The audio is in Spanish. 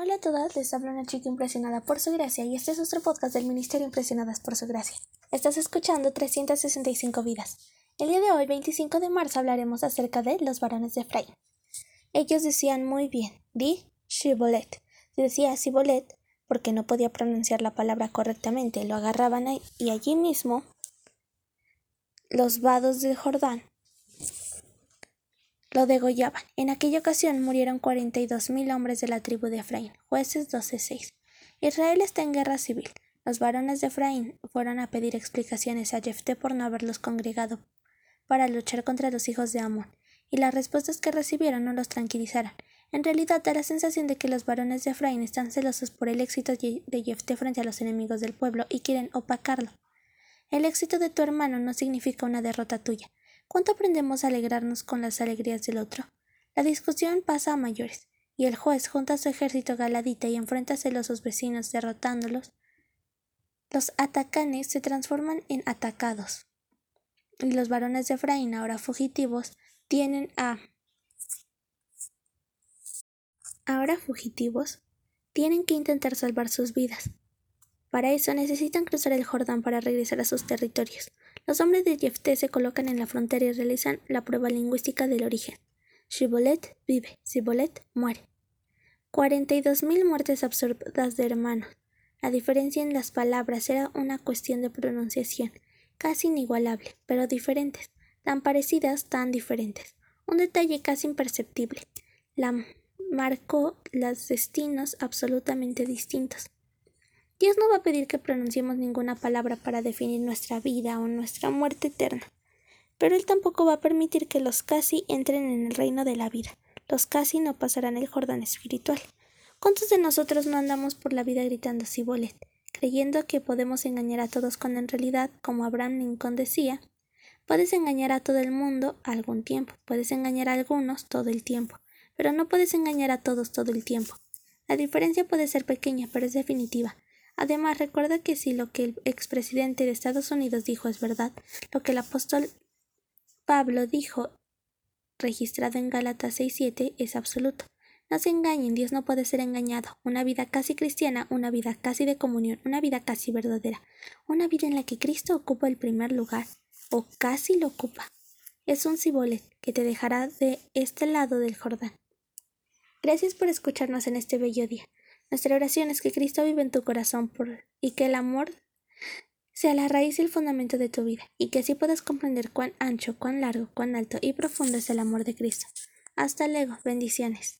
Hola a todas, les habla una chica impresionada por su gracia y este es nuestro podcast del Ministerio Impresionadas por su gracia. Estás escuchando 365 vidas. El día de hoy, 25 de marzo, hablaremos acerca de los varones de Efraín. Ellos decían muy bien, di Shibolet. Decía Shibolet, porque no podía pronunciar la palabra correctamente, lo agarraban y allí mismo los vados del Jordán lo degollaban. En aquella ocasión murieron cuarenta y dos mil hombres de la tribu de Efraín. Jueces 12.6. Israel está en guerra civil. Los varones de Efraín fueron a pedir explicaciones a Jefté por no haberlos congregado para luchar contra los hijos de Amón, y las respuestas que recibieron no los tranquilizaron. En realidad da la sensación de que los varones de Efraín están celosos por el éxito de Jefté frente a los enemigos del pueblo y quieren opacarlo. El éxito de tu hermano no significa una derrota tuya. ¿Cuánto aprendemos a alegrarnos con las alegrías del otro? La discusión pasa a mayores, y el juez junta a su ejército galadita y enfrenta a celosos vecinos derrotándolos. Los atacanes se transforman en atacados, y los varones de Efraín, ahora fugitivos, tienen a ahora fugitivos, tienen que intentar salvar sus vidas. Para eso necesitan cruzar el Jordán para regresar a sus territorios. Los hombres de Jefté se colocan en la frontera y realizan la prueba lingüística del origen. Shibolet vive, Sibolet muere. Cuarenta y dos mil muertes absurdas de hermanos. La diferencia en las palabras era una cuestión de pronunciación, casi inigualable, pero diferentes, tan parecidas, tan diferentes. Un detalle casi imperceptible. La marcó los destinos absolutamente distintos. Dios no va a pedir que pronunciemos ninguna palabra para definir nuestra vida o nuestra muerte eterna, pero Él tampoco va a permitir que los casi entren en el reino de la vida. Los casi no pasarán el Jordán espiritual. ¿Cuántos de nosotros no andamos por la vida gritando Sibolet, creyendo que podemos engañar a todos cuando en realidad, como Abraham Lincoln decía, puedes engañar a todo el mundo algún tiempo, puedes engañar a algunos todo el tiempo, pero no puedes engañar a todos todo el tiempo. La diferencia puede ser pequeña, pero es definitiva. Además, recuerda que si lo que el expresidente de Estados Unidos dijo es verdad, lo que el apóstol Pablo dijo, registrado en Gálatas 6.7, es absoluto. No se engañen, Dios no puede ser engañado. Una vida casi cristiana, una vida casi de comunión, una vida casi verdadera, una vida en la que Cristo ocupa el primer lugar, o casi lo ocupa. Es un cibolet que te dejará de este lado del Jordán. Gracias por escucharnos en este bello día. Nuestra oración es que Cristo vive en tu corazón y que el amor sea la raíz y el fundamento de tu vida, y que así puedas comprender cuán ancho, cuán largo, cuán alto y profundo es el amor de Cristo. Hasta luego, bendiciones.